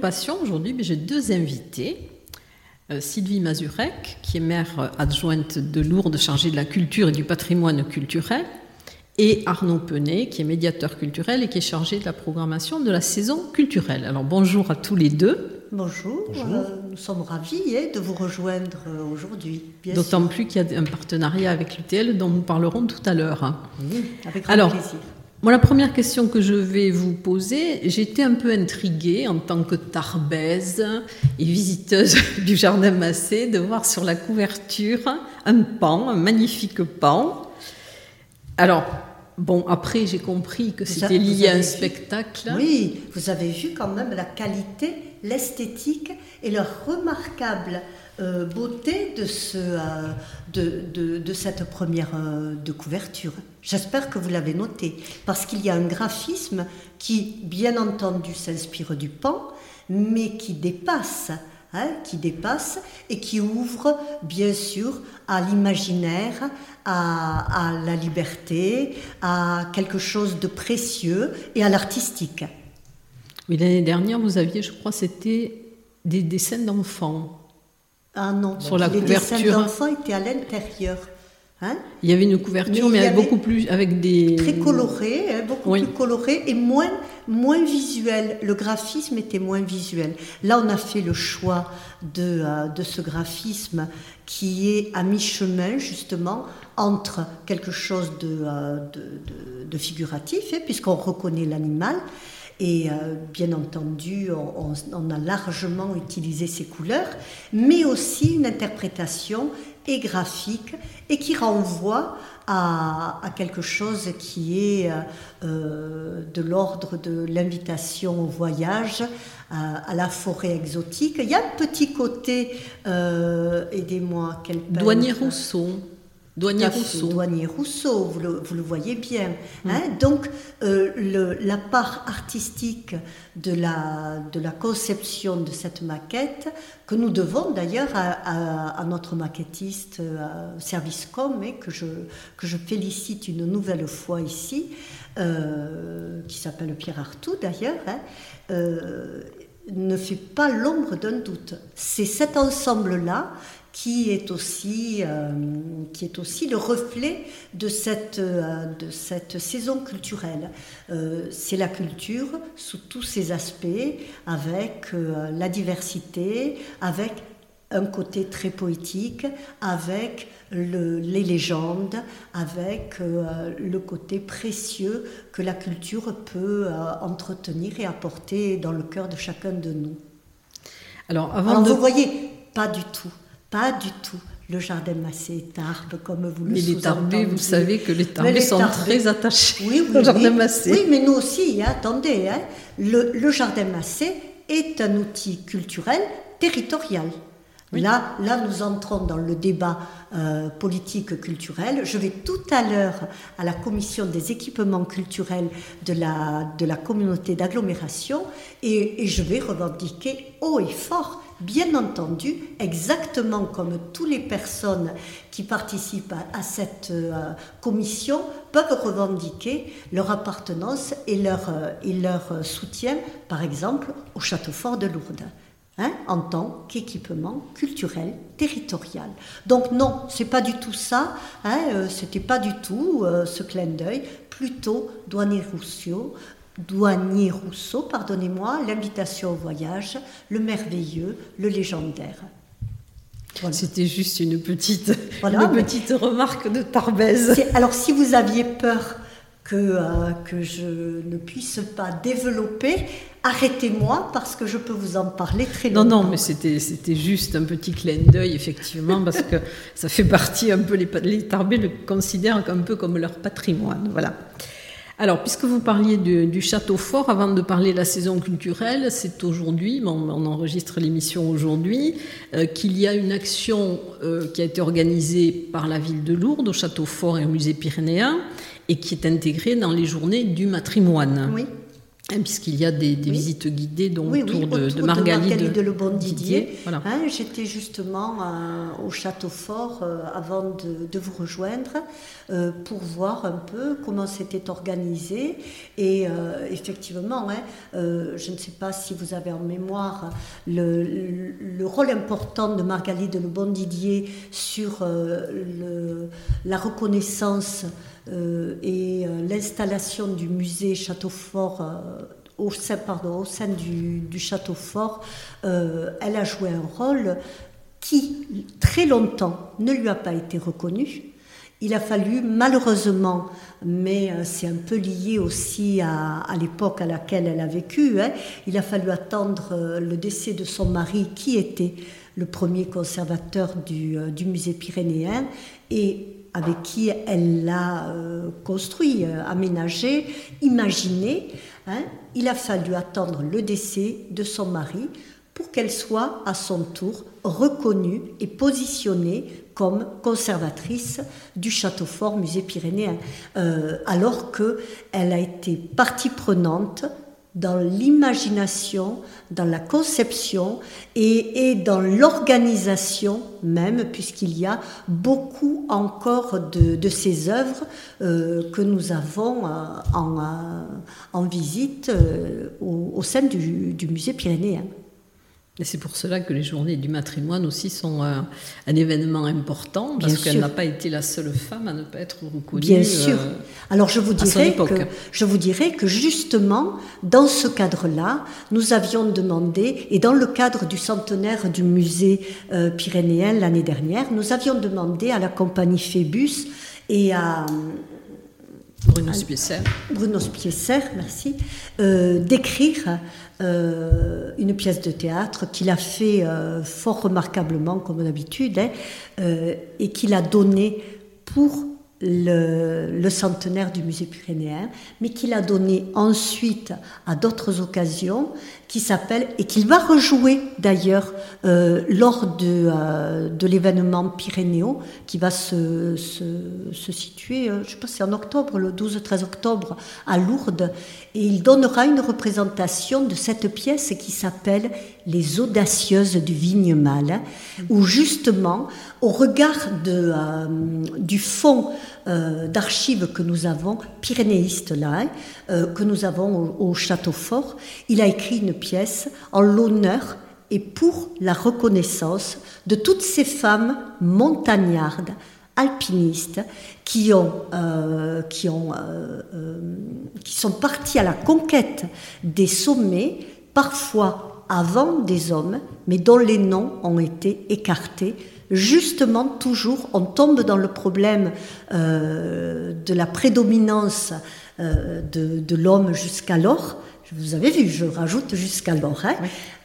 Passion, aujourd'hui, j'ai deux invités. Euh, Sylvie Mazurek, qui est maire adjointe de Lourdes, chargée de la culture et du patrimoine culturel, et Arnaud Penet, qui est médiateur culturel et qui est chargé de la programmation de la saison culturelle. Alors bonjour à tous les deux. Bonjour, euh, nous sommes ravis hein, de vous rejoindre euh, aujourd'hui. D'autant plus qu'il y a un partenariat avec l'UTL dont nous parlerons tout à l'heure. Oui, avec grand Alors, plaisir. Moi, la première question que je vais vous poser, j'étais un peu intriguée en tant que tarbaise et visiteuse du jardin Massé de voir sur la couverture un pan, un magnifique pan. Alors, bon, après j'ai compris que c'était lié à un vu spectacle. Oui, vous avez vu quand même la qualité, l'esthétique et la remarquable euh, beauté de, ce, euh, de, de- cette première euh, de couverture. J'espère que vous l'avez noté, parce qu'il y a un graphisme qui, bien entendu, s'inspire du pan, mais qui dépasse. hein, qui dépasse et qui ouvre bien sûr à l'imaginaire, à, à la liberté, à quelque chose de précieux et à l'artistique. Oui, l'année dernière, vous aviez, je crois, c'était des dessins d'enfants. Ah non, Sur la les couverture. dessins d'enfants étaient à l'intérieur. Hein, Il y avait une couverture, Mais avec beaucoup plus, avec des très coloré, hein, beaucoup Oui. plus coloré et moins, moins visuel. Le graphisme était moins visuel. Là, on a fait le choix de, euh, de ce graphisme qui est à mi-chemin, justement, entre quelque chose de, euh, de figuratif, hein, puisqu'on reconnaît l'animal. Et euh, bien entendu, on, a largement utilisé ces couleurs, mais aussi une interprétation et graphique et qui renvoie à, à quelque chose qui est euh, euh, de l'ordre de l'invitation au voyage, à, à la forêt exotique. Il y a un petit côté, euh, aidez-moi, quel douanier Rousseau. Douanier à Rousseau. Douanier Rousseau, vous le, vous le voyez bien. hein. Donc, euh, le- la part artistique de la, de la conception de cette maquette, que nous devons d'ailleurs à, à- à notre maquettiste euh, Service Com, et que je, que je félicite une nouvelle fois ici, euh, qui s'appelle Pierre Artout d'ailleurs, hein, euh, ne fait pas l'ombre d'un doute. C'est cet ensemble-là qui est aussi, euh, qui est aussi le reflet de cette, euh, de cette saison culturelle. Euh, c'est la culture sous tous ses aspects, avec la diversité, avec un côté très poétique, avec le- les légendes, avec le côté précieux que la culture peut entretenir et apporter dans le cœur de chacun de nous. Alors, avant Alors de vous voyez, pas du tout, pas du tout. Le jardin massé est arbre, comme vous le Mais les tarbés, vous savez que les tarbés sont très attachés Oui, oui, au jardin massé. Oui, mais nous aussi, hein, attendez. hein. Le, le jardin massé est un outil culturel territorial. Là, là, nous entrons dans le débat euh, politique culturel. Je vais tout à l'heure à la commission des équipements culturels de la, de la communauté d'agglomération et, et je vais revendiquer haut et fort, bien entendu, exactement comme toutes les personnes qui participent à, cette euh, commission peuvent revendiquer leur appartenance et leur, euh, euh, soutien, par exemple, au château fort de Lourdes hein, en tant qu'équipement culturel territorial. Donc non, c'est pas du tout ça. Hein, C'était pas du tout ce clin d'œil. Plutôt douanier Rousseau, douanier Rousseau, pardonnez-moi, l'invitation au voyage, le merveilleux, le légendaire. C'était juste une petite, une petite remarque de Tarbèze. Alors, si vous aviez peur que, euh, que je ne puisse pas développer, arrêtez-moi parce que je peux vous en parler très longtemps. Non, non, mais c'était, c'était juste un petit clin d'œil, effectivement, parce que ça fait partie un peu, les, les le considèrent un peu comme leur patrimoine. Voilà. Alors, puisque vous parliez du, château fort, avant de parler de la saison culturelle, c'est aujourd'hui, on, enregistre l'émission aujourd'hui, euh, qu'il y a une action euh, qui a été organisée par la ville de Lourdes, au château fort et au musée pyrénéen, et qui est intégrée dans les journées du matrimoine. Puisqu'il y a des, visites guidées donc, autour, de, de, Margalie de, Le Bon Didier. Hein, j'étais justement euh, au Château Fort euh, avant de, vous rejoindre euh, pour voir un peu comment c'était organisé. Et effectivement, hein, je ne sais pas si vous avez en mémoire le, le, rôle important de Margalie de Le Bon Didier sur le, la reconnaissance et euh, l'installation du musée Château Fort euh, au sein, pardon, au sein du, Château Fort, elle a joué un rôle qui, très longtemps, ne lui a pas été reconnu. Il a fallu, malheureusement, mais c'est un peu lié aussi à, l'époque à laquelle elle a vécu, hein, il a fallu attendre le décès de son mari, qui était le premier conservateur du, du musée pyrénéen, et avec qui elle l'a euh, construit, euh, aménagé, imaginé. Hein. il a fallu attendre le décès de son mari pour qu'elle soit à son tour reconnue et positionnée comme conservatrice du château fort musée pyrénéen, euh, alors qu'elle a été partie prenante dans l'imagination, dans la conception et, dans l'organisation même, puisqu'il y a beaucoup encore de, ces œuvres euh, que nous avons euh, en, euh, en, visite au, sein du musée pyrénéen. Et c'est pour cela que les journées du matrimoine aussi sont un, événement important, parce qu'elle n'a pas été la seule femme à ne pas être reconnue. Bien sûr. Euh, Alors je vous, dirais que, je vous dirais que justement, dans ce cadre-là, nous avions demandé, et dans le cadre du centenaire du musée euh, pyrénéen l'année dernière, nous avions demandé à la compagnie Phébus et à... Bruno Spiesser. Bruno Spiesser, merci, euh, d'écrire euh, une pièce de théâtre qu'il a fait euh, fort remarquablement, comme d'habitude, hein, euh, et qu'il a donné pour le, centenaire du musée pyrénéen, mais qu'il a donné ensuite à d'autres occasions, qui s'appelle, et qu'il va rejouer d'ailleurs euh, lors de, euh, de l'événement Pyrénéo, qui va se, se, situer, euh, je pense c'est en octobre, le 12-13 octobre, à Lourdes, et il donnera une représentation de cette pièce qui s'appelle Les audacieuses du Vignemal, où justement, au regard de, du fond d'archives que nous avons, pyrénéiste là, hein, que nous avons au, au Château Fort, il a écrit une pièce en l'honneur et pour la reconnaissance de toutes ces femmes montagnardes, alpinistes, qui, ont, euh, qui, ont, euh, euh, qui sont parties à la conquête des sommets, parfois avant des hommes, mais dont les noms ont été écartés. Justement, toujours, on tombe dans le problème de la prédominance de, de l'homme jusqu'alors, vous avez vu, je rajoute jusqu'à hein,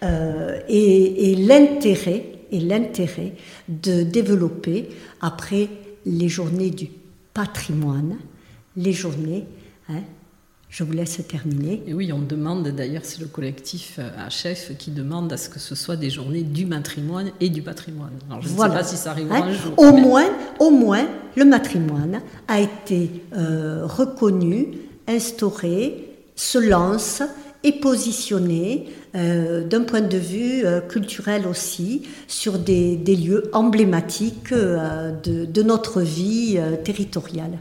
euh, et, l'intérêt et l'intérêt de développer après les journées du patrimoine, les journées. Hein, je vous laisse terminer. Et oui, on demande d'ailleurs, c'est le collectif HF qui demande à ce que ce soit des journées du matrimoine et du patrimoine. Alors, je ne sais pas si ça arrivera hein, un jour. Au, moins, au moins, le matrimoine a été euh, reconnu, instauré, se lance et positionné euh, d'un point de vue euh, culturel aussi sur des, lieux emblématiques euh, de, notre vie territoriale.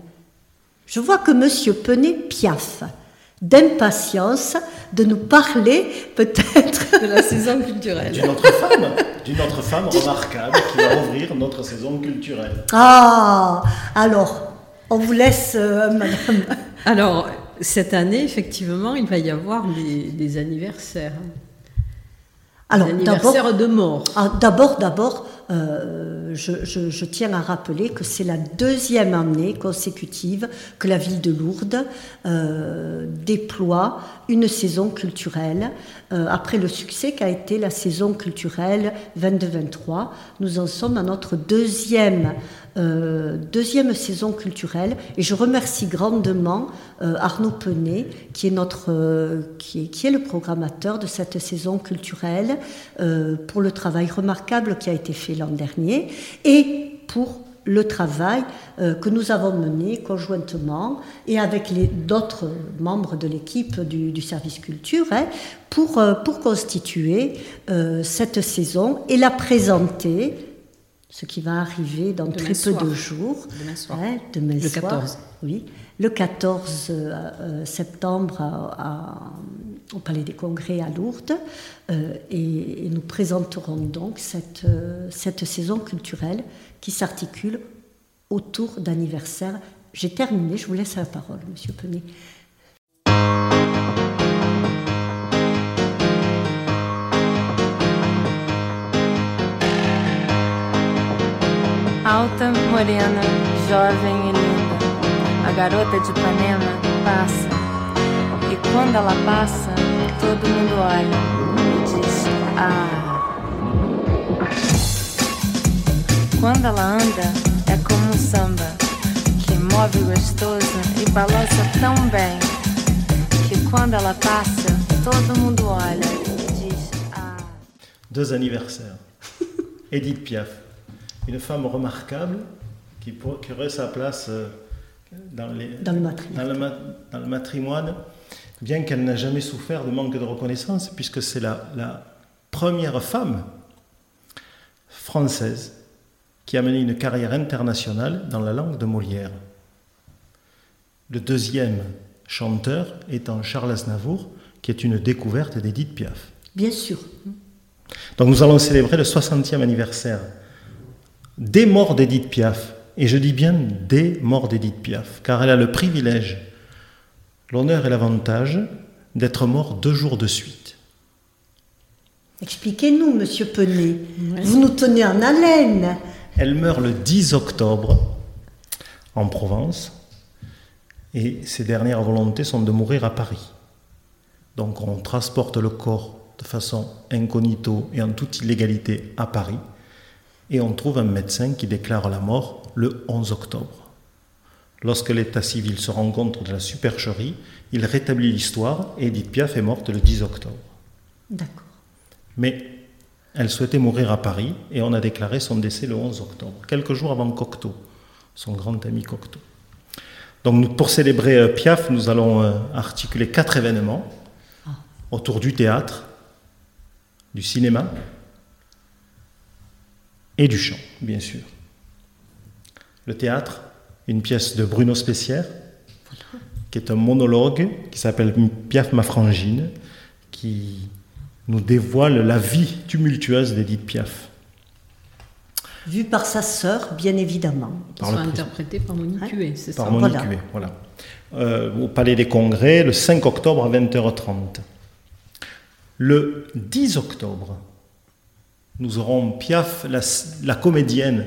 Je vois que Monsieur Penet piaffe d'impatience de nous parler peut-être de la saison culturelle. D'une autre femme, d'une autre femme remarquable qui va ouvrir notre saison culturelle. Ah, alors, on vous laisse, Madame. Alors, cette année, effectivement, il va y avoir des, anniversaires. Alors, anniversaires de mort. Ah, d'abord, d'abord, euh, je, tiens à rappeler que c'est la deuxième année consécutive que la ville de Lourdes euh, déploie une saison culturelle. Euh, après le succès qu'a été la saison culturelle 22-23, nous en sommes à notre deuxième deuxième saison culturelle. Et je remercie grandement Arnaud Penet, qui est, notre, qui, est, qui est le programmateur de cette saison culturelle, pour le travail remarquable qui a été fait l'an dernier et pour le travail que nous avons mené conjointement et avec d'autres membres de l'équipe du, service culture hein, pour, pour constituer cette saison et la présenter ce qui va arriver dans très peu de jours. Demain soir. demain le 14. Oui, le 14 euh, euh, septembre au Palais des Congrès à Lourdes. Euh, et, nous présenterons donc cette, cette saison culturelle qui s'articule autour d'anniversaires. J'ai terminé, je vous laisse la parole, Monsieur Penet. Alta, morena, e de. Quando ela passa, todo mundo olha e diz: Ah. Quando ela anda, é como um samba que move gostoso e balança tão bem que quando ela passa, todo mundo olha e diz: Ah. Deux anniversaires. Edith Piaf. une femme remarquable qui, aurait sa place euh, dans, le matrimoine. Bien qu'elle n'a jamais souffert de manque de reconnaissance, puisque c'est la, la, première femme française qui a mené une carrière internationale dans la langue de Molière. Le deuxième chanteur étant Charles Aznavour, qui est une découverte d'Edith Piaf. Bien sûr. Donc nous allons célébrer le 60e anniversaire des morts d'Edith Piaf, et je dis bien des morts d'Edith Piaf, car elle a le privilège, l'honneur et l'avantage d'être morte deux jours de suite. Expliquez-nous, monsieur Penet. Vous nous tenez en haleine. Elle meurt le 10 octobre en Provence, et ses dernières volontés sont de mourir à Paris. Donc on transporte le corps de façon incognito et en toute illégalité à Paris et on trouve un médecin qui déclare la mort le 11 octobre. Lorsque l'état civil se rend compte de la supercherie, il rétablit l'histoire et Edith Piaf est morte le 10 octobre. D'accord. Mais elle souhaitait mourir à Paris et on a déclaré son décès le 11 octobre, quelques jours avant Cocteau, son grand ami Cocteau. Donc pour célébrer euh, Piaf, nous allons euh, articuler quatre événements ah. autour du théâtre, du cinéma, et du chant, bien sûr. Le théâtre, une pièce de Bruno Spessière, qui est un monologue qui s'appelle Piaf ma frangine, qui nous dévoile la vie tumultueuse d'Edith Piaf. Vue par sa sœur, bien évidemment. Qui sera interprétée par Monique hein Huet, c'est ça Par Monique voilà. Huet, voilà. Euh, au Palais des Congrès, le 5 octobre à 20h30. Le 10 octobre, nous aurons Piaf, la, comédienne,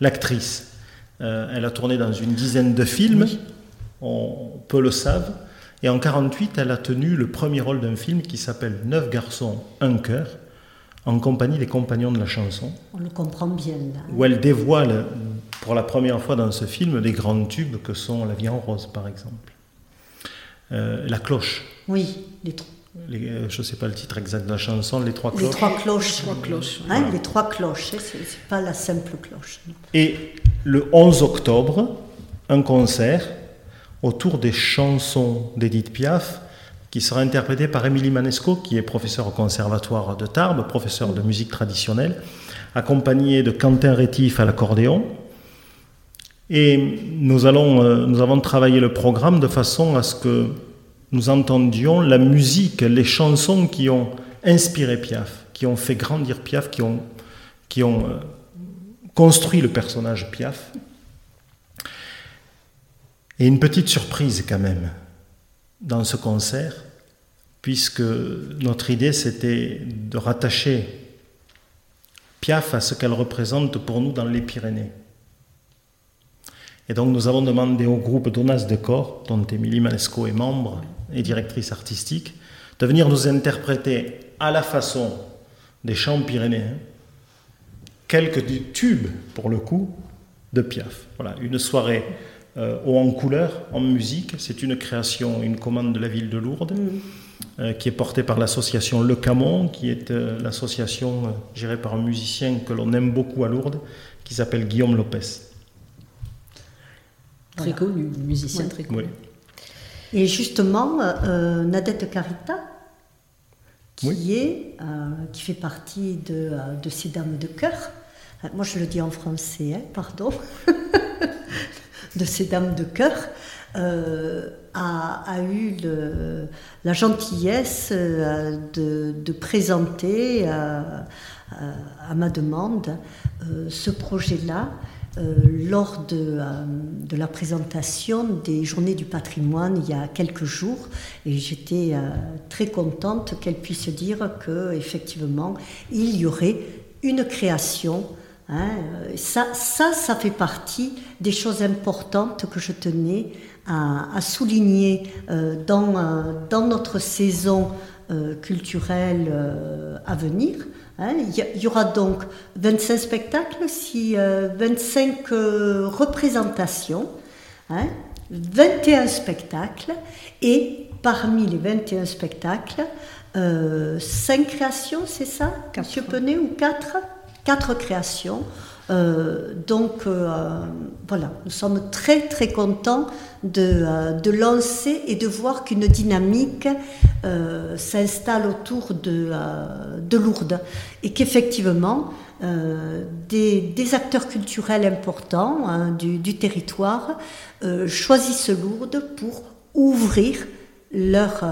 l'actrice. Euh, elle a tourné dans une dizaine de films, on peut le savoir. Et en 48, elle a tenu le premier rôle d'un film qui s'appelle Neuf garçons, un cœur, en compagnie des compagnons de la chanson. On le comprend bien là. Où elle dévoile pour la première fois dans ce film des grands tubes que sont La vie en rose, par exemple. Euh, la cloche. Oui, les, euh, je ne sais pas le titre exact de la chanson, Les Trois Cloches. Les Trois Cloches. Les Trois Cloches, hein, les trois cloches hein, c'est pas la simple cloche. Et le 11 octobre, un concert autour des chansons d'Edith Piaf qui sera interprété par Émilie Manesco, qui est professeur au conservatoire de Tarbes, professeur de musique traditionnelle, accompagné de Quentin Rétif à l'accordéon. Et nous, allons, euh, nous avons travaillé le programme de façon à ce que nous entendions la musique, les chansons qui ont inspiré Piaf, qui ont fait grandir Piaf, qui ont, euh, construit le personnage Piaf. Et une petite surprise quand même dans ce concert, puisque notre idée c'était de rattacher Piaf à ce qu'elle représente pour nous dans les Pyrénées. Et donc nous avons demandé au groupe Donas de Corps, dont Émilie Manesco est membre et directrice artistique, de venir nous interpréter à la façon des chants pyrénéens quelques tubes, pour le coup, de Piaf. Voilà, une soirée euh, haut en couleur, en musique. C'est une création, une commande de la ville de Lourdes, euh, qui est portée par l'association Le Camon, qui est euh, l'association gérée par un musicien que l'on aime beaucoup à Lourdes, qui s'appelle Guillaume Lopez. Très connu, musicien très connu. Et justement, Nadette Carita, qui, est, qui fait partie de, de ces dames de cœur, moi je le dis en français, hein, pardon, de ces dames de cœur, euh, a, eu la gentillesse euh, de, présenter euh, à ma demande ce projet-là lors de, de, la présentation des Journées du patrimoine il y a quelques jours. Et j'étais très contente qu'elle puisse dire qu'effectivement, il y aurait une création Hein, euh, ça, ça, ça fait partie des choses importantes que je tenais à, souligner euh, dans, euh, dans, notre saison culturelle à venir. Hein. Il y, aura donc 25 spectacles, si, 25 représentations, 21 hein, spectacles, et parmi les 21 spectacles, 5 créations, c'est ça, Monsieur Penet, ou 4 quatre créations. Euh, donc euh, voilà, nous sommes très très contents de, euh, lancer et de voir qu'une dynamique s'installe autour de, de, Lourdes et qu'effectivement des, acteurs culturels importants hein, du, territoire choisissent Lourdes pour ouvrir leur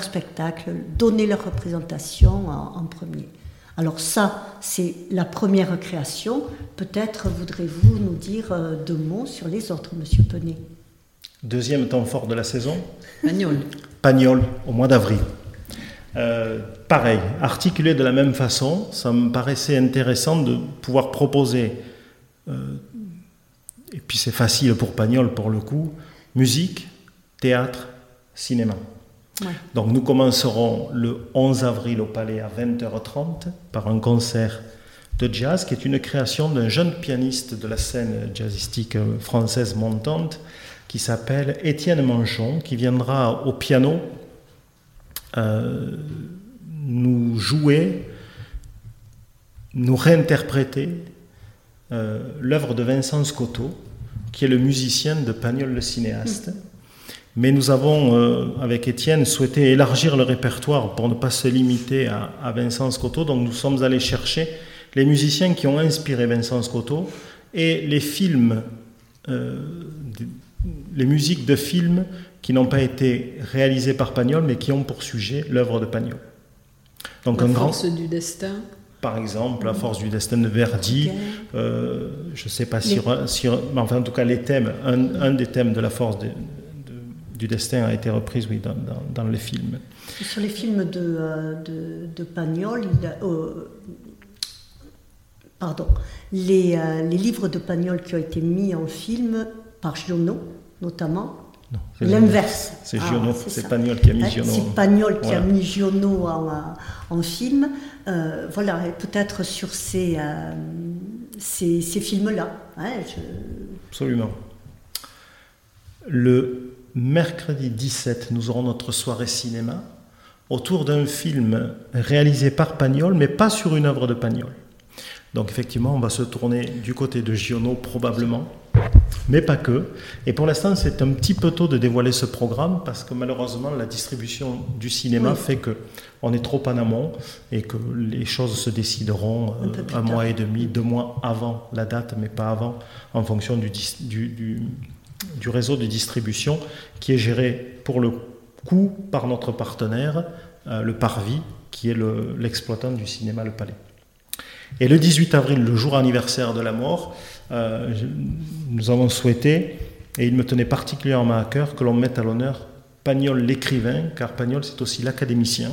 spectacle, donner leur représentation en premier. Alors ça, c'est la première création. Peut-être voudrez-vous nous dire euh, deux mots sur les autres, Monsieur Penet. Deuxième temps fort de la saison Pagnol. Pagnol, au mois d'avril. Euh, pareil, articulé de la même façon, ça me paraissait intéressant de pouvoir proposer, euh, et puis c'est facile pour Pagnol pour le coup, musique, théâtre, cinéma. Donc nous commencerons le 11 avril au Palais à 20h30 par un concert de jazz qui est une création d'un jeune pianiste de la scène jazzistique française montante qui s'appelle Étienne Manchon, qui viendra au piano euh, nous jouer, nous réinterpréter euh, l'œuvre de Vincent Scotto, qui est le musicien de Pagnol le cinéaste. Mm. Mais nous avons, euh, avec Étienne, souhaité élargir le répertoire pour ne pas se limiter à, Vincent Scotto. Donc nous sommes allés chercher les musiciens qui ont inspiré Vincent Scotto et les films, euh, les musiques de films qui n'ont pas été réalisées par Pagnol, mais qui ont pour sujet l'œuvre de Pagnol. Donc la un force du destin par exemple, La force du destin de Verdi. Euh, je ne sais pas si, mais enfin en tout cas les thèmes, un, un, des thèmes de La force de, du destin a été reprise oui, dans, dans, les films. Sur les films de, euh, de, de Pagnol, euh, pardon, les, euh, les, livres de Pagnol qui ont été mis en film par Giono, notamment, L'inverse. C'est Giono, ah, c'est Pagnol qui a mis Giono. C'est Pagnol qui a mis Giono en, en film. voilà, peut-être sur ces, ces, ces films-là. Hein, Absolument. Le mercredi 17, nous aurons notre soirée cinéma autour d'un film réalisé par Pagnol, mais pas sur une œuvre de Pagnol. Donc effectivement, on va se tourner du côté de Giono probablement, mais pas que. Et pour l'instant, c'est un petit peu tôt de dévoiler ce programme parce que malheureusement, la distribution du cinéma fait que on est trop en amont et que les choses se décideront un, euh, mois et demi, deux mois avant la date, mais pas avant, en fonction du, du du réseau de distribution qui est géré pour le coup par notre partenaire, euh, le Parvis, qui est l'exploitant du cinéma Le Palais. Et le 18 avril, le jour anniversaire de la mort, euh, nous avons souhaité, et il me tenait particulièrement à cœur, que l'on mette à l'honneur Pagnol l'écrivain, car Pagnol c'est aussi l'académicien.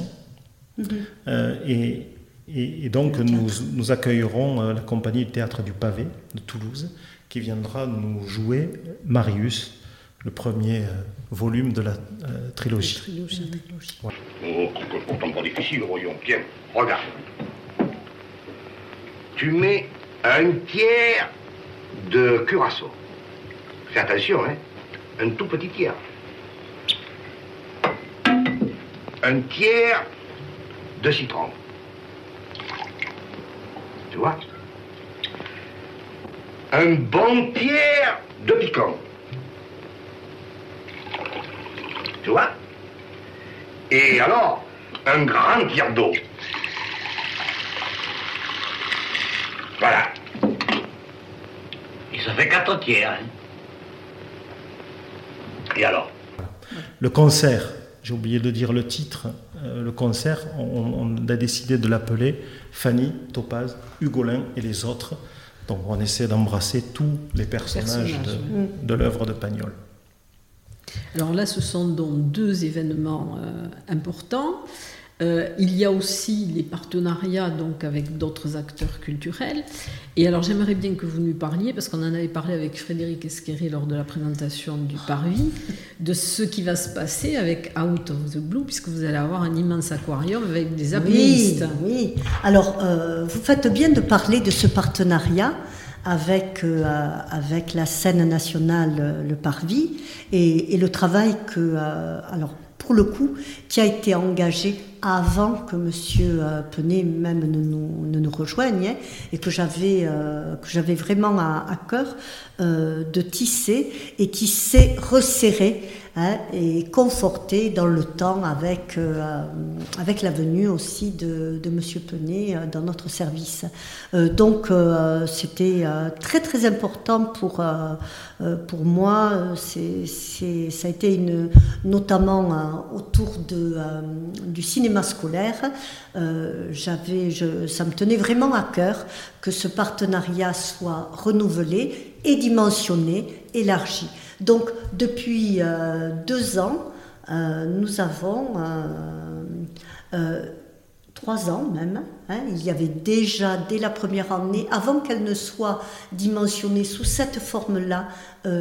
Mm-hmm. Euh, et Et, donc nous, nous, accueillerons la compagnie du théâtre du pavé de Toulouse qui viendra nous jouer Marius, le premier volume de la trilogie. trilogie. Oh, c'est pourtant pas difficile, voyons. Tiens, regarde. Tu mets un tiers de curaçao. Fais attention, hein. Un tout petit tiers. Un tiers de citron. Tu vois? Un bon tiers de piquant. Tu vois? Et alors, un grand tiers d'eau. Voilà. Et ça fait quatre tiers. Hein. Et alors? Le concert, j'ai oublié de dire le titre. Euh, le concert, on, a décidé de l'appeler Fanny, Topaz, Hugolin et les autres. Donc on essaie d'embrasser tous les personnages, de, l'œuvre de Pagnol. Alors là, ce sont donc deux événements euh, importants. Euh, il y a aussi les partenariats donc avec d'autres acteurs culturels. Et alors j'aimerais bien que vous nous parliez, parce qu'on en avait parlé avec Frédéric Esqueré lors de la présentation du Parvis, de ce qui va se passer avec Out of the Blue, puisque vous allez avoir un immense aquarium avec des apnéistes. Oui, oui. Alors euh, vous faites bien de parler de ce partenariat avec, euh, avec la scène nationale, le Parvis, et, et le travail que... alors, le coup, qui a été engagé avant que Monsieur euh, Penet même ne nous, ne nous rejoigne et que j'avais euh, que j'avais vraiment à, à cœur euh, de tisser et qui s'est resserré hein, et conforté dans le temps avec euh, avec la venue aussi de, de Monsieur Penet euh, dans notre service. donc c'était très très important pour pour moi. C'est ça a été une notamment autour de du cinéma scolaire, euh, j'avais, ça me tenait vraiment à cœur que ce partenariat soit renouvelé et dimensionné, élargi. Donc depuis euh, deux ans, euh, nous avons trois ans même. Hein, il y avait déjà, dès la première année, avant qu'elle ne soit dimensionnée sous cette forme-là,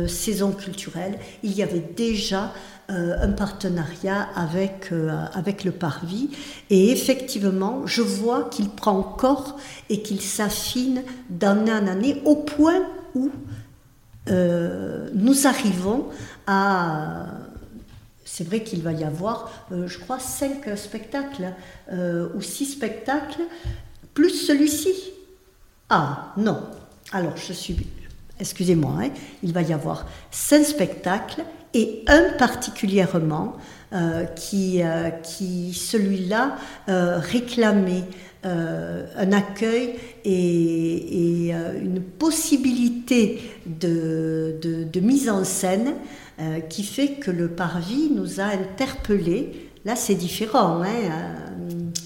saison culturelle, il y avait déjà euh, un partenariat avec, euh, avec le Parvis. Et effectivement, je vois qu'il prend corps et qu'il s'affine d'année en année au point où euh, nous arrivons à... C'est vrai qu'il va y avoir, je crois, cinq spectacles ou six spectacles, plus celui-ci. Ah, non. Alors, je suis... Excusez-moi, hein. il va y avoir cinq spectacles et un particulièrement euh, qui, euh, qui celui-là, euh, un accueil et, et une possibilité de, mise en scène qui fait que le parvis nous a interpellés. Là, c'est différent. Hein,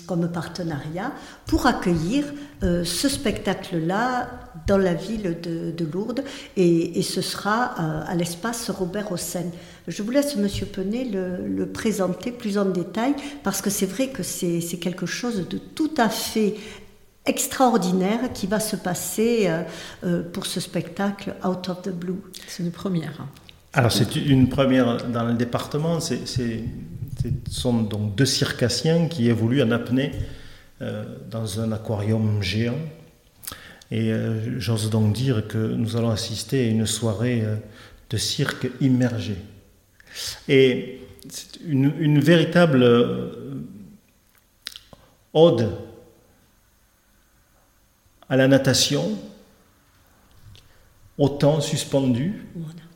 comme partenariat pour accueillir euh, ce spectacle-là dans la ville de, Lourdes et, ce sera euh, à l'espace Robert Hossein. Je vous laisse, Monsieur Penet, le, présenter plus en détail parce que c'est vrai que c'est quelque chose de tout à fait extraordinaire qui va se passer euh, pour ce spectacle Out of the Blue. C'est une première. Alors c'est une première dans le département, c'est ce sont donc deux circassiens qui évoluent en apnée euh, dans un aquarium géant. Et euh, j'ose donc dire que nous allons assister à une soirée euh, de cirque immergé. Et c'est une, véritable ode à la natation, au temps suspendu,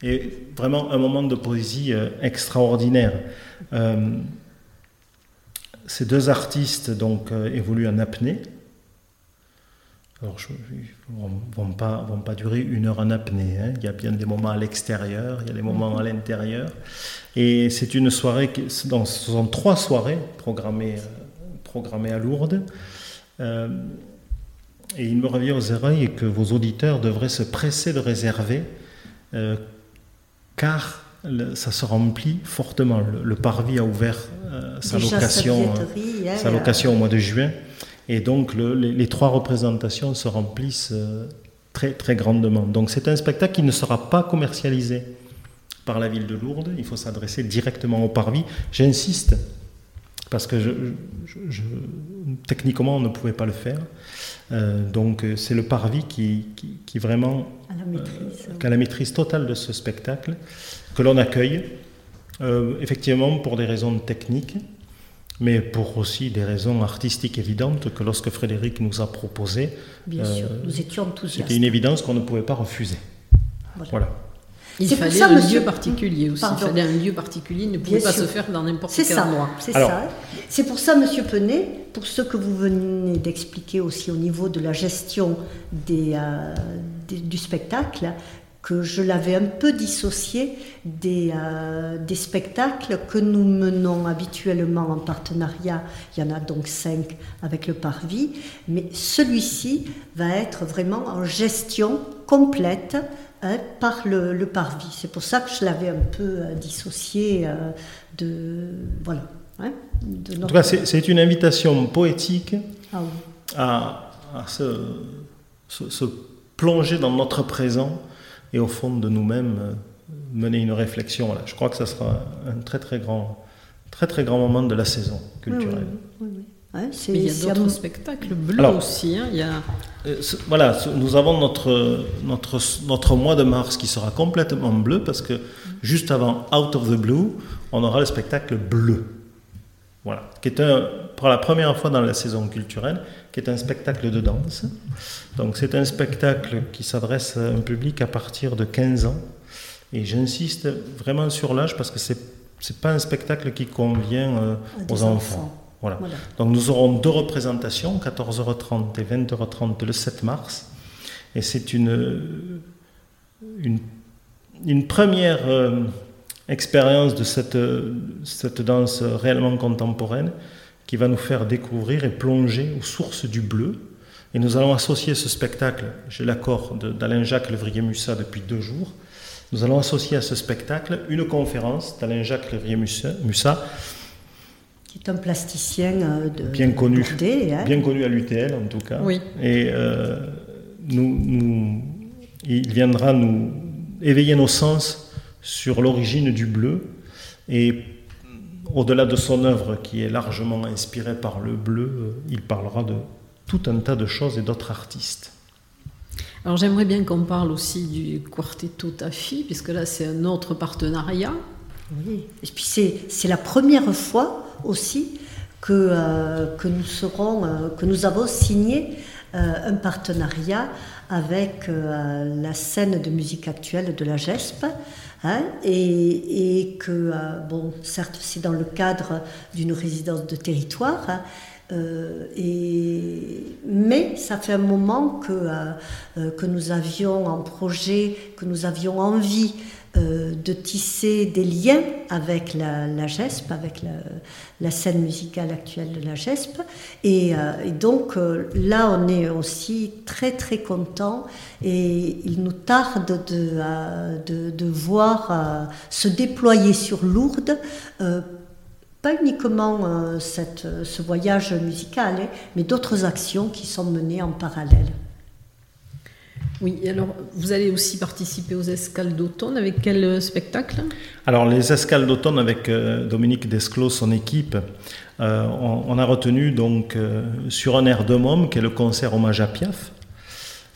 et vraiment un moment de poésie extraordinaire. Euh, ces deux artistes donc euh, évoluent en apnée. Alors, ils ne vont pas, vont pas durer une heure en apnée. Hein. Il y a bien des moments à l'extérieur, il y a des moments à l'intérieur. Et c'est une soirée, qui, ce sont trois soirées programmées, euh, programmées à Lourdes. et il me revient aux oreilles que vos auditeurs devraient se presser de réserver, car ça se remplit fortement. Le, Parvis a ouvert euh, sa, location, euh, sa location au mois de juin. Et donc le- les, les trois représentations se remplissent euh, très, très grandement. Donc c'est un spectacle qui ne sera pas commercialisé par la ville de Lourdes. Il faut s'adresser directement au parvis. J'insiste, parce que je, je- je- techniquement on ne pouvait pas le faire. Euh, donc c'est le parvis qui, qui, qui vraiment À la maîtrise. qui a la maîtrise totale de ce spectacle, que l'on accueille, euh, effectivement pour des raisons techniques, mais pour aussi des raisons artistiques évidentes que lorsque Frédéric nous a proposé, Bien euh, sûr, nous étions enthousiastes. c'était une évidence qu'on ne pouvait pas refuser. Voilà. Voilà. Il C'est pour fallait ça, un monsieur- lieu particulier aussi. Pardon. Il fallait un lieu particulier, il ne pouvait Bien pas sûr. se faire dans n'importe C'est quel ça, endroit. c'est ça. C'est pour ça, Monsieur Penet, pour ce que vous venez d'expliquer aussi au niveau de la gestion des, euh, des- du spectacle, que je l'avais un peu dissocié des, euh, des spectacles que nous menons habituellement en partenariat. Il y en a donc cinq avec le Parvis, mais celui-ci va être vraiment en gestion complète hein, par le, le Parvis. C'est pour ça que je l'avais un peu euh, dissocié euh, de voilà. hein, de En tout cas, c'est c'est une invitation poétique Ah oui. à, à se, se- se plonger dans notre présent et au fond de nous-mêmes euh, mener une réflexion. Voilà. Je crois que ça sera un très très grand, très très grand moment de la saison culturelle. Oui, oui, oui. Ouais, c'est- Mais il y a c'est d'autres un- spectacles bleus Alors- aussi. hein. Il y a... Euh, Voilà, nous avons notre, notre, notre mois de mars qui sera complètement bleu parce que juste avant Out of the Blue, on aura le spectacle bleu. Voilà, qui est un, pour la première fois dans la saison culturelle, qui est un spectacle de danse. Donc c'est un spectacle qui s'adresse à un public à partir de 15 ans. Et j'insiste vraiment sur l'âge parce que c'est c'est pas un spectacle qui convient euh, aux enfants. enfants. Voilà. Voilà. Donc nous aurons deux représentations, 14h30 et 20h30 le 7 mars. Et c'est une, une, une première euh, expérience de cette, cette danse réellement contemporaine qui va nous faire découvrir et plonger aux sources du bleu. Et nous allons associer ce spectacle, j'ai l'accord de- d'Alain-Jacques Levrier-Mussat depuis deux jours, nous allons associer à ce spectacle une conférence d'Alain-Jacques Levrier-Mussat, qui est un plasticien euh, de Bien connu. Hein. bien connu à l'UTL en tout cas. Oui. Et euh, nous, nous- il viendra nous éveiller nos sens sur l'origine du bleu et au-delà de son œuvre qui est largement inspirée par le bleu, euh, il parlera de tout un tas de choses et d'autres artistes. Alors j'aimerais bien qu'on parle aussi du Quartetto Tafi, puisque là c'est un autre partenariat. Oui. Et puis c'est, c'est la première fois aussi que, euh, que, nous, serons, euh, que nous avons signé euh, un partenariat avec euh, la scène de musique actuelle de la GESP. Hein, et, que, euh, bon, certes, c'est dans le cadre d'une résidence de territoire, hein, euh, mais ça fait un moment que, euh, que nous avions en projet, que nous avions envie euh, de tisser des liens avec la, la GESP, avec la, scène musicale actuelle de la GESP. Et, euh, donc euh, là, on est aussi très très content et il nous tarde de, de, voir se déployer sur Lourdes. pas uniquement ce voyage musical, hein, mais d'autres actions qui sont menées en parallèle. Oui, alors vous allez aussi participer aux escales d'automne avec quel euh, spectacle? Alors les escales d'automne avec euh, Dominique Desclos, son équipe, euh, on, on a retenu donc euh, sur un air de môme qui est le concert hommage à Piaf.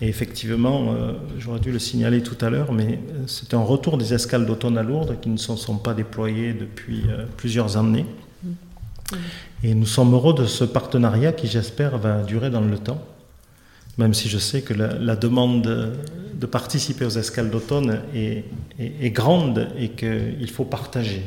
Et effectivement, j'aurais dû le signaler tout à l'heure, mais c'est un retour des escales d'automne à Lourdes qui ne se sont pas déployées depuis plusieurs années. Et nous sommes heureux de ce partenariat qui, j'espère, va durer dans le temps, même si je sais que la, demande de participer aux escales d'automne est grande et qu'il faut partager.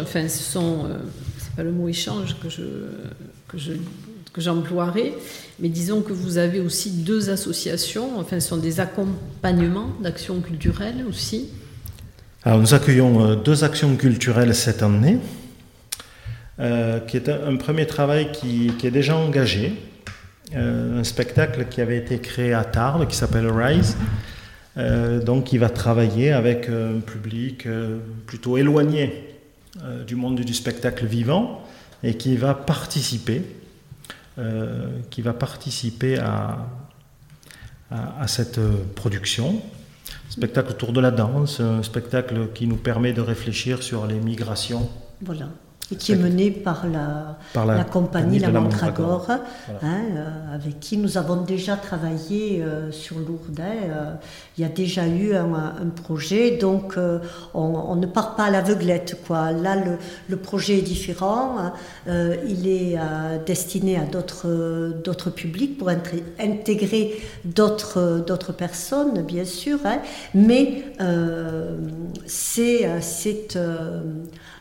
Enfin ce sont, euh, c'est pas le mot échange que je, que je, que j'emploierai. Mais disons que vous avez aussi deux associations, enfin, ce sont des accompagnements d'actions culturelles aussi. Alors, nous accueillons euh, deux actions culturelles cette année, euh, qui est un, premier travail qui, est déjà engagé, un spectacle qui avait été créé à Tarbes, qui s'appelle Rise, donc qui va travailler avec un public plutôt éloigné du monde du spectacle vivant et qui va participer euh, à, à, cette production. Spectacle autour de la danse, un spectacle qui nous permet de réfléchir sur les migrations. Voilà et qui est menée par la, la, compagnie La Mandragore, hein, euh, avec qui nous avons déjà travaillé euh, sur Lourdes. Hein, euh, il y a déjà eu un, projet, donc on, ne part pas à l'aveuglette. Quoi. Là, le, le, projet est différent. Hein, il est destiné à d'autres publics pour intégrer d'autres personnes, bien sûr, mais c'est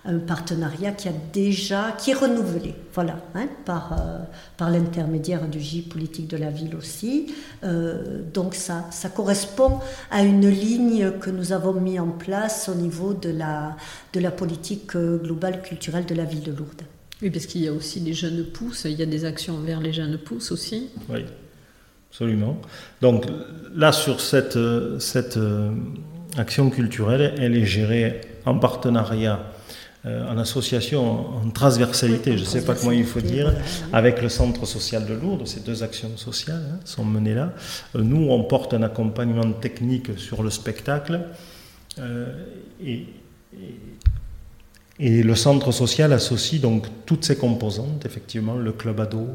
un partenariat qui a déjà, qui est renouvelé, voilà, hein, par, euh, par l'intermédiaire du J politique de la ville aussi. Euh, donc ça, ça correspond à une ligne que nous avons mis en place au niveau de la, de la politique euh, globale culturelle de la ville de Lourdes. Oui, parce qu'il y a aussi des jeunes pousses, il y a des actions vers les jeunes pousses aussi. Oui, absolument. Donc là, sur cette, cette action culturelle, elle est gérée en partenariat en association, en transversalité, je ne sais pas comment il faut dire, avec le Centre social de Lourdes. Ces deux actions sociales hein, sont menées là. Euh, nous, on porte un accompagnement technique sur le spectacle euh, et, le Centre social associe donc toutes ces composantes, effectivement, le club ado,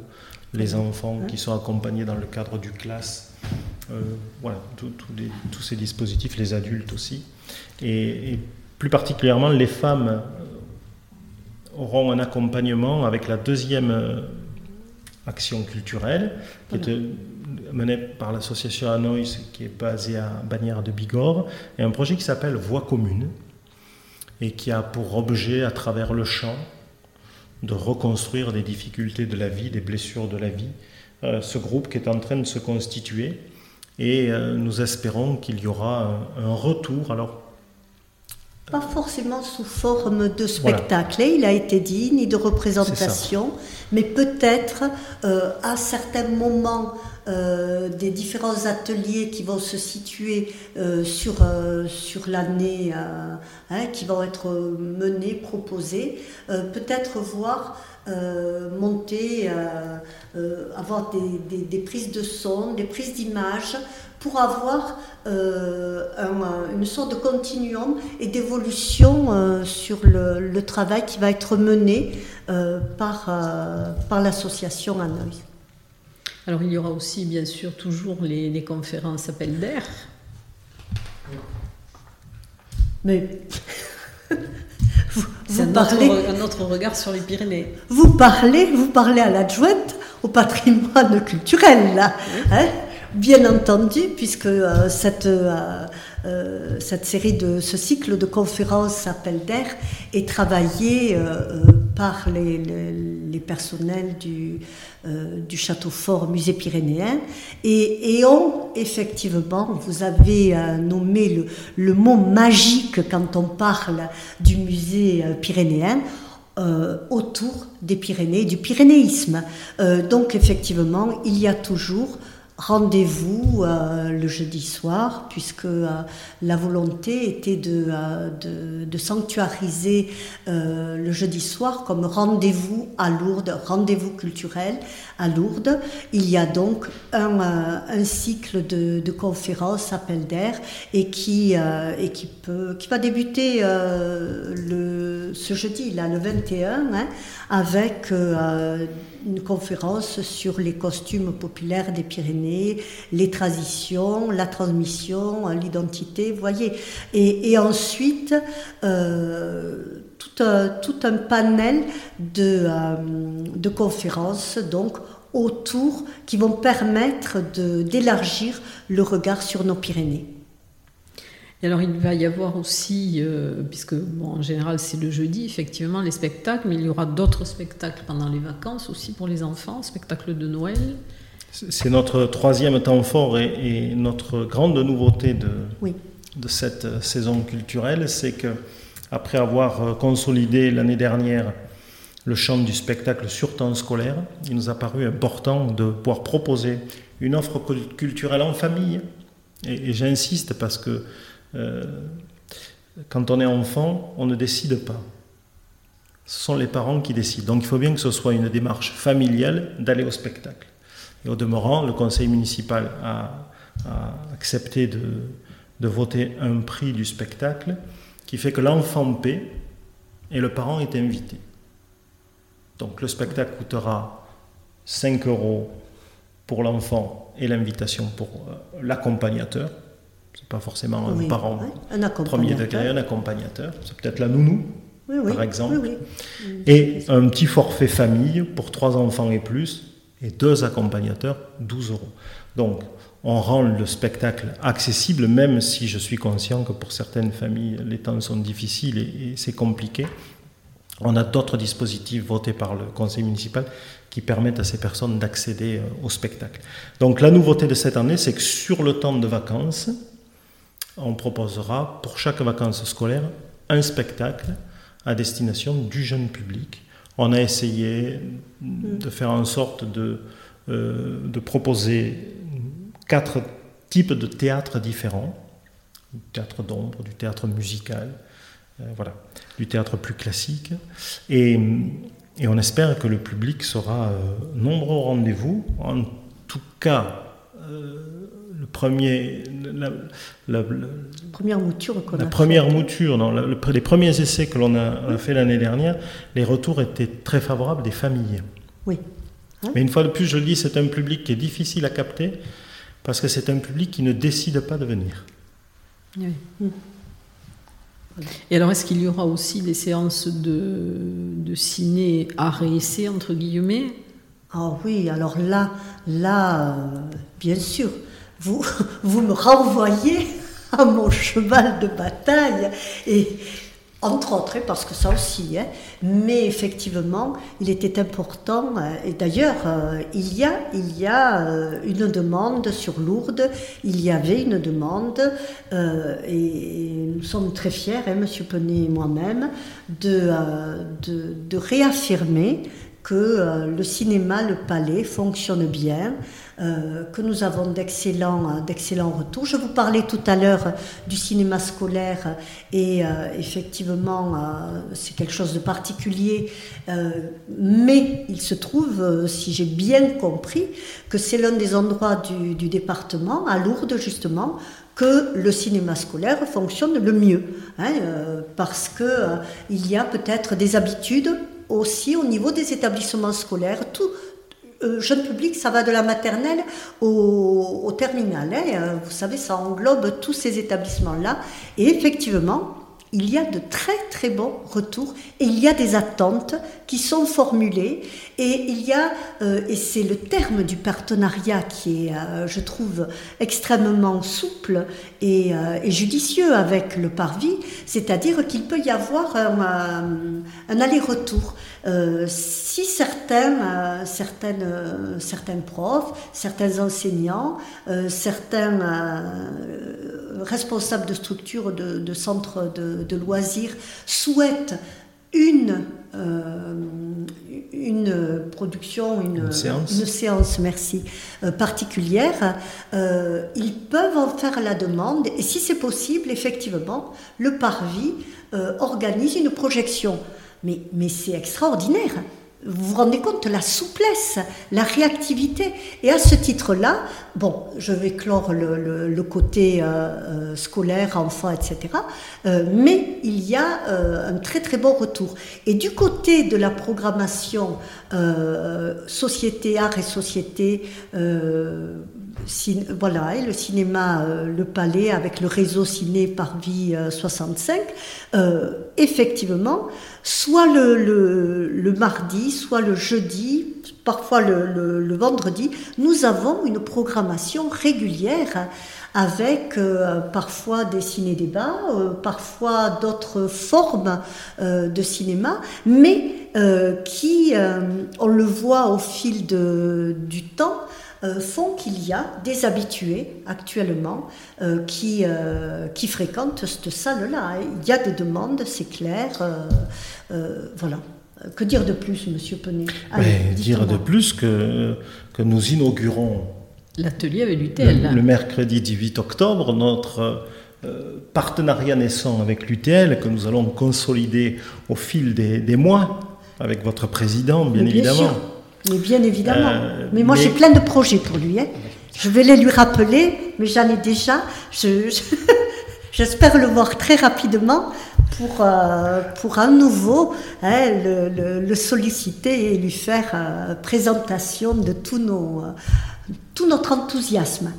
les enfants qui sont accompagnés dans le cadre du classe, voilà, tous ces dispositifs, les adultes aussi. Et, plus particulièrement les femmes auront un accompagnement avec la deuxième euh, action culturelle, qui est euh, menée par l'association Hanoïs, qui est basée à Bagnères de Bigorre, et un projet qui s'appelle Voix commune, et qui a pour objet, à travers le chant, de reconstruire des difficultés de la vie, des blessures de la vie. Euh, ce groupe qui est en train de se constituer, et nous espérons qu'il y aura un, un retour. Alors, pas forcément sous forme de spectacle, il a été dit, ni de représentation, mais peut-être euh, à certains moments euh, des différents ateliers qui vont se situer euh, sur, sur l'année, hein, qui vont être menés, proposés, peut-être voir monter, avoir des, des, prises de son, des prises d'image pour avoir euh, une sorte de continuum et d'évolution euh, sur le, travail qui va être mené euh, par, par l'association Hanoï. Alors il y aura aussi bien sûr toujours les, conférences appel d'air. Mais vous, parlez un autre regard sur les Pyrénées. Vous parlez, vous parlez à l'adjointe au patrimoine culturel là. Hein? Bien entendu, puisque euh, cette, euh, euh, cette série de ce cycle de conférences Appel d'air est travaillé par les, les, personnels du, du château fort musée pyrénéen et, et ont effectivement, vous avez nommé le, le, mot magique quand on parle du musée pyrénéen. autour des Pyrénées, du pyrénéisme. donc effectivement, il y a toujours rendez-vous euh, le jeudi soir, puisque euh, la volonté était de, euh, de, sanctuariser le jeudi soir comme rendez-vous à Lourdes, rendez-vous culturel à Lourdes. Il y a donc un, un cycle de, conférences, appel d'air, et qui, et qui, peut, qui va débuter le, ce jeudi, là, le 21, hein, avec une conférence sur les costumes populaires des Pyrénées, les traditions, la transmission, l'identité, voyez. Et, ensuite, euh, tout, un, panel de, euh, de conférences, donc autour, qui vont permettre d'élargir le regard sur nos Pyrénées. Et alors il va y avoir aussi, euh, puisque bon, en général c'est le jeudi, effectivement, les spectacles, mais il y aura d'autres spectacles pendant les vacances aussi pour les enfants, spectacles de Noël. C'est notre troisième temps fort et, et notre grande nouveauté de, Oui. de cette saison culturelle, c'est que après avoir consolidé l'année dernière le champ du spectacle sur temps scolaire, il nous a paru important de pouvoir proposer une offre cul- culturelle en famille. Et, et j'insiste parce que euh, quand on est enfant, on ne décide pas. Ce sont les parents qui décident. Donc il faut bien que ce soit une démarche familiale d'aller au spectacle. Et au demeurant, le conseil municipal a, a accepté de, de voter un prix du spectacle qui fait que l'enfant paie et le parent est invité. Donc le spectacle coûtera 5 euros pour l'enfant et l'invitation pour euh, l'accompagnateur. C'est pas forcément un Oui, parent ouais, un premier accompagnateur. degré, un accompagnateur. C'est peut-être la nounou Oui, oui, par exemple. oui, oui. et un petit forfait famille pour trois enfants et plus, et deux accompagnateurs, 12 euros. Donc, on rend le spectacle accessible, même si je suis conscient que pour certaines familles, les temps sont difficiles et, et c'est compliqué. On a d'autres dispositifs votés par le conseil municipal qui permettent à ces personnes d'accéder euh, au spectacle. Donc, la nouveauté de cette année, c'est que sur le temps de vacances, on proposera pour chaque vacances scolaire un spectacle à destination du jeune public. On a essayé de faire en sorte de, euh, proposer quatre types de théâtres différents. Du théâtre d'ombre, du théâtre musical, euh, voilà, du théâtre plus classique. Et, on espère que le public sera euh, nombreux au rendez-vous. En tout cas, le premier, la- la- la- Première mouture qu'on a la fait. première mouture, non, le- le- les premiers essais que l'on a, a fait l'année dernière, les retours étaient très favorables des familles. Oui. Mais une fois de plus, je le dis, c'est un public qui est difficile à capter parce que c'est un public qui ne décide pas de venir. Oui. Et alors, est-ce qu'il y aura aussi des séances de, de ciné art et essai, entre guillemets? Ah oui, alors là, là, euh, bien sûr, vous, vous me renvoyez à mon cheval de bataille et entre autres, hein, parce que ça aussi, hein, mais effectivement, il était important, euh, et d'ailleurs, euh, il y a, il y a euh, une demande sur Lourdes, il y avait une demande, et nous sommes très fiers, hein, Monsieur Penet et moi-même, de, de réaffirmer que euh, le cinéma, le palais fonctionne bien, euh, que nous avons d'excellents, euh, d'excellents retours. Je vous parlais tout à l'heure du cinéma scolaire et effectivement c'est quelque chose de particulier, mais il se trouve, si j'ai bien compris, que c'est l'un des endroits du, département, à Lourdes justement, que le cinéma scolaire fonctionne le mieux, hein, parce que euh, il y a peut-être des habitudes aussi au niveau des établissements scolaires. Tout euh, jeune public, ça va de la maternelle au, terminal. hein, euh, vous savez, ça englobe tous ces établissements-là. Et effectivement, il y a de très très bons retours et il y a des attentes qui sont formulées et il y a, euh, et c'est le terme du partenariat qui est, je trouve, extrêmement souple et, euh, et judicieux avec le parvis, c'est-à-dire qu'il peut y avoir un, euh, aller-retour. Euh, si certains, certaines, certains profs, certains enseignants, certains responsables de structures, de, centres de loisirs souhaitent une, euh, une production, une, Une séance. une séance, merci, euh, particulière, euh, ils peuvent en faire la demande et si c'est possible, effectivement, le parvis organise une projection. Mais, mais c'est extraordinaire. Vous vous rendez compte de la souplesse, la réactivité. Et à ce titre-là, bon, je vais clore le, côté euh, euh, scolaire, enfant, etc. euh, mais il y a un très très bon retour. Et du côté de la programmation société, art et société, voilà, et le cinéma euh, Le Palais avec le réseau Ciné Parvis euh, 65, euh, effectivement, soit le, mardi, soit le jeudi, parfois le, vendredi, nous avons une programmation régulière avec euh, parfois des ciné-débats, euh, parfois d'autres formes euh, de cinéma, mais qui, on le voit au fil du temps, font qu'il y a des habitués actuellement qui, qui fréquentent cette salle-là. Il y a des demandes, c'est clair. voilà. Que dire de plus, Monsieur Penet Dire de plus que, que nous inaugurons L'atelier avec l'UTL. Le, mercredi 18 octobre, notre euh, partenariat naissant avec l'UTL, que nous allons consolider au fil des, mois, avec votre président, bien, évidemment. Mais bien évidemment. Euh, mais moi, j'ai plein de projets pour lui. Hein. Je vais les lui rappeler, mais j'en ai déjà. J'espère le voir très rapidement pour, euh, pour à nouveau hein, le, solliciter et lui faire présentation de nos, tout notre enthousiasme.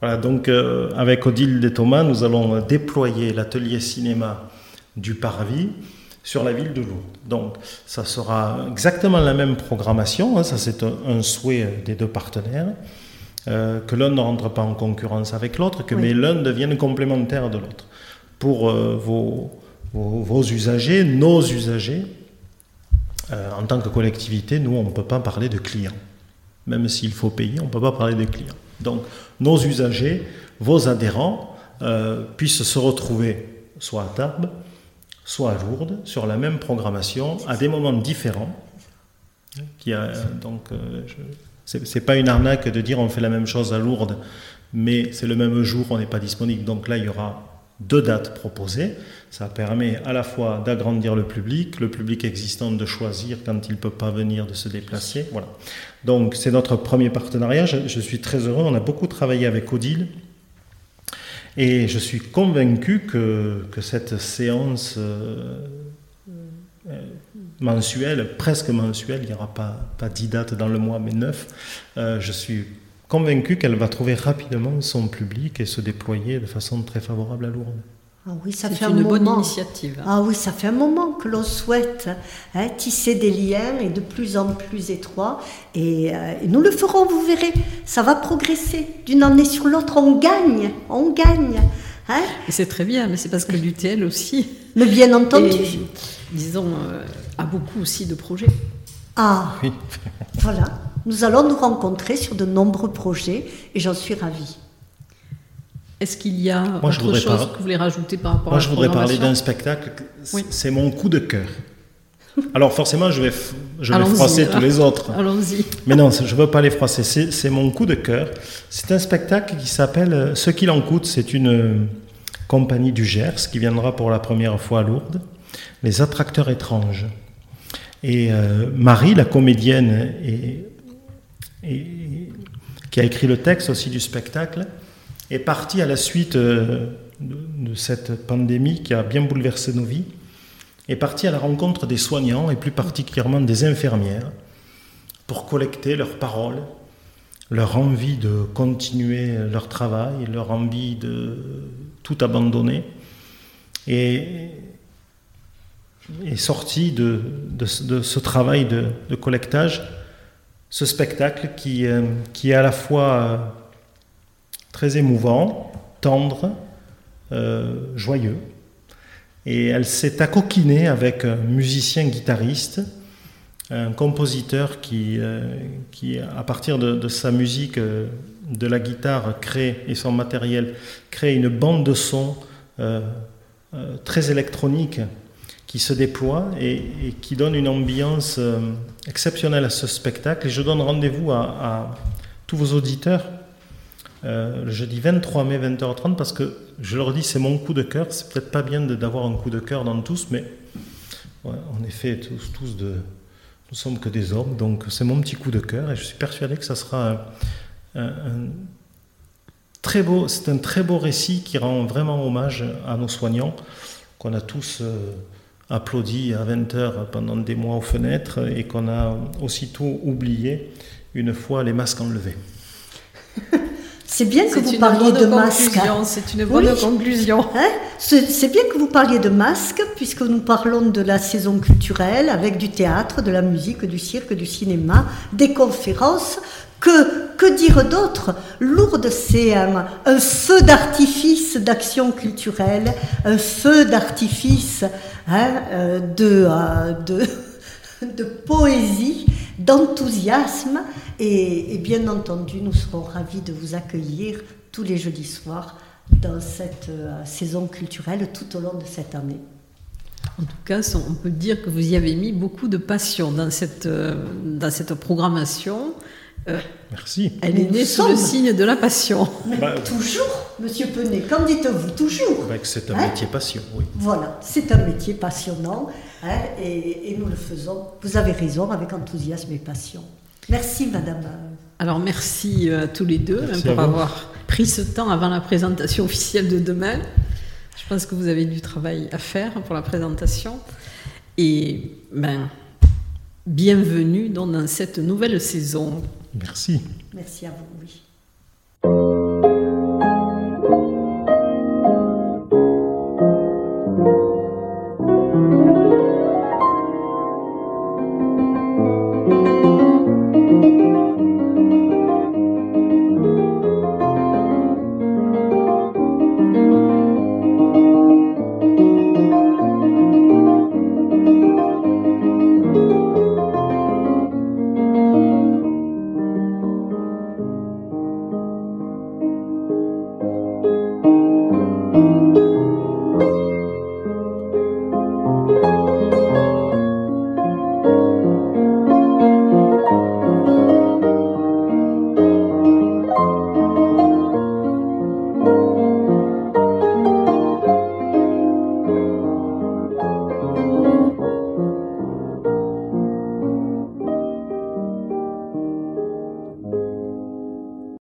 Voilà, donc euh, avec Odile de Thomas, nous allons déployer l'atelier cinéma du Parvis sur la ville de Lourdes. Donc ça sera exactement la même programmation, hein, ça c'est un, souhait des deux partenaires, euh, que l'un ne rentre pas en concurrence avec l'autre, que mais l'un devienne complémentaire de l'autre. Pour euh, vos, vos, usagers, nos usagers, en tant que collectivité, nous on ne peut pas parler de clients même s'il faut payer, on ne peut pas parler des clients. Donc nos usagers, vos adhérents, euh, puissent se retrouver soit à Tarbes, soit à Lourdes, sur la même programmation, à des moments différents. Qui a, donc, euh, c'est pas une arnaque de dire on fait la même chose à Lourdes, mais c'est le même jour, on n'est pas disponible. Donc là, il y aura deux dates proposées. Ça permet à la fois d'agrandir le public, le public existant de choisir quand il ne peut pas venir, de se déplacer. Voilà. Donc c'est notre premier partenariat. Je, suis très heureux. On a beaucoup travaillé avec Odile. Et je suis convaincu que, cette séance euh, euh, mensuelle, presque mensuelle, il n'y aura pas, pas 10 dates dans le mois, mais 9, euh, je suis convaincu qu'elle va trouver rapidement son public et se déployer de façon très favorable à Lourdes. Ah oui, ça fait une un bonne initiative. Ah oui, ça fait un moment que l'on souhaite hein, tisser des liens et de plus en plus étroits. Et, euh, et, nous le ferons, vous verrez. Ça va progresser d'une année sur l'autre. On gagne, on gagne. Hein. et c'est très bien, mais c'est parce que l'UTL aussi. Mais bien entendu. disons, euh, a beaucoup aussi de projets. Ah, oui. voilà. Nous allons nous rencontrer sur de nombreux projets et j'en suis ravie. Est-ce qu'il y a autre chose que vous voulez rajouter par rapport Moi, je voudrais parler d'un spectacle. C'est mon coup de cœur. Alors forcément, je vais, je vais froisser tous les autres. Allons-y. Mais non, je ne veux pas les froisser. C'est mon coup de cœur. C'est un spectacle qui s'appelle euh, Ce qu'il en coûte. C'est une euh, compagnie du Gers qui viendra pour la première fois à Lourdes. Les attracteurs étranges. Et euh, Marie, la comédienne et et, qui a écrit le texte aussi du spectacle, est parti à la suite euh, de, cette pandémie qui a bien bouleversé nos vies, est parti à la rencontre des soignants et plus particulièrement des infirmières pour collecter leurs paroles, leur envie de continuer leur travail, leur envie de tout abandonner. Et est sorti de, ce travail de collectage ce spectacle qui, euh, qui est à la fois euh, très émouvant, tendre, euh, joyeux. Et elle s'est accoquinée avec un musicien guitariste, un compositeur qui, qui à partir de, sa musique, de la guitare crée, et son matériel, crée une bande de son très électronique qui se déploie et, qui donne une ambiance euh, exceptionnelle à ce spectacle. Et je donne rendez-vous à, tous vos auditeurs euh, le jeudi 23 mai 20h30 parce que je leur dis c'est mon coup de cœur. C'est peut-être pas bien d'avoir un coup de cœur dans tous, mais en effet tous, tous nous sommes que des hommes, donc c'est mon petit coup de cœur et je suis persuadé que ça sera un, très beau, c'est un très beau récit qui rend vraiment hommage à nos soignants qu'on a tous euh, applaudi à 20 heures pendant des mois aux fenêtres et qu'on a aussitôt oublié une fois les masques enlevés. C'est bien que vous parliez de masques. C'est une bonne conclusion. Hein c'est bien que vous parliez de masques, puisque nous parlons de la saison culturelle avec du théâtre, de la musique, du cirque, du cinéma, des conférences, que que dire d'autre? Lourdes, c'est un, un feu d'artifice d'action culturelle, un feu d'artifice hein, euh, de, euh, de, de poésie, d'enthousiasme. Et, et bien entendu, nous serons ravis de vous accueillir tous les jeudis soirs dans cette euh, saison culturelle tout au long de cette année. En tout cas, on peut dire que vous y avez mis beaucoup de passion dans cette, euh, dans cette programmation. Euh, Merci. Elle est née sous le signe de la passion. Mais Bah, toujours, Monsieur Penet, qu'en dites-vous Toujours Bah, que c'est un Hein métier passion, oui. Voilà, c'est un métier passionnant hein, et, et nous le faisons, vous avez raison, avec enthousiasme et passion. Merci Madame. Alors merci euh, à tous les deux hein, pour avoir pris ce temps avant la présentation officielle de demain. Je pense que vous avez du travail à faire pour la présentation. Et ben, bienvenue dans cette nouvelle saison. Merci. Merci à vous, oui.